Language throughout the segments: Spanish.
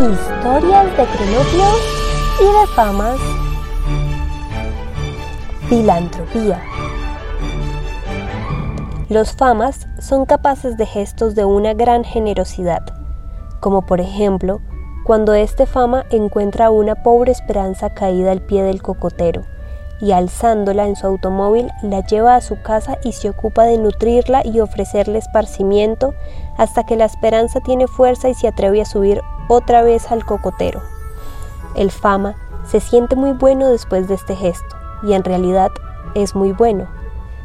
Historias de cronopios y de famas. Filantropía. Los famas son capaces de gestos de una gran generosidad, como por ejemplo cuando este fama encuentra a una pobre esperanza caída al pie del cocotero y alzándola en su automóvil la lleva a su casa y se ocupa de nutrirla y ofrecerle esparcimiento hasta que la esperanza tiene fuerza y se atreve a subir otra vez al cocotero. El fama se siente muy bueno después de este gesto, y en realidad es muy bueno,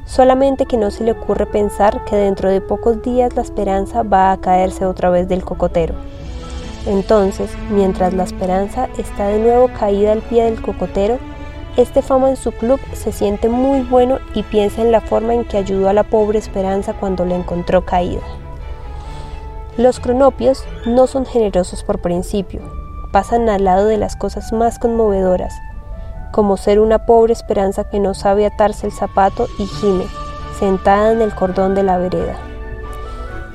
solamente que no se le ocurre pensar que dentro de pocos días la esperanza va a caerse otra vez del cocotero. Entonces, mientras la esperanza está de nuevo caída al pie del cocotero, este fama en su club se siente muy bueno y piensa en la forma en que ayudó a la pobre esperanza cuando la encontró caída. Los cronopios no son generosos por principio, pasan al lado de las cosas más conmovedoras, como ser una pobre esperanza que no sabe atarse el zapato y gime, sentada en el cordón de la vereda.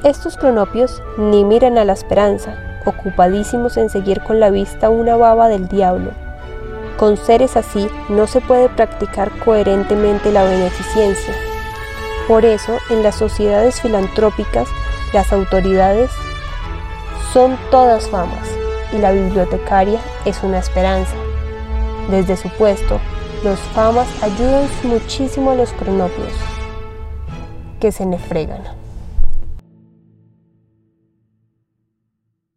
Estos cronopios ni miran a la esperanza, ocupadísimos en seguir con la vista una baba del diablo. Con seres así no se puede practicar coherentemente la beneficencia. Por eso, en las sociedades filantrópicas, las autoridades son todas famas y la bibliotecaria es una esperanza. Desde su puesto, los famas ayudan muchísimo a los cronopios que se nefregan.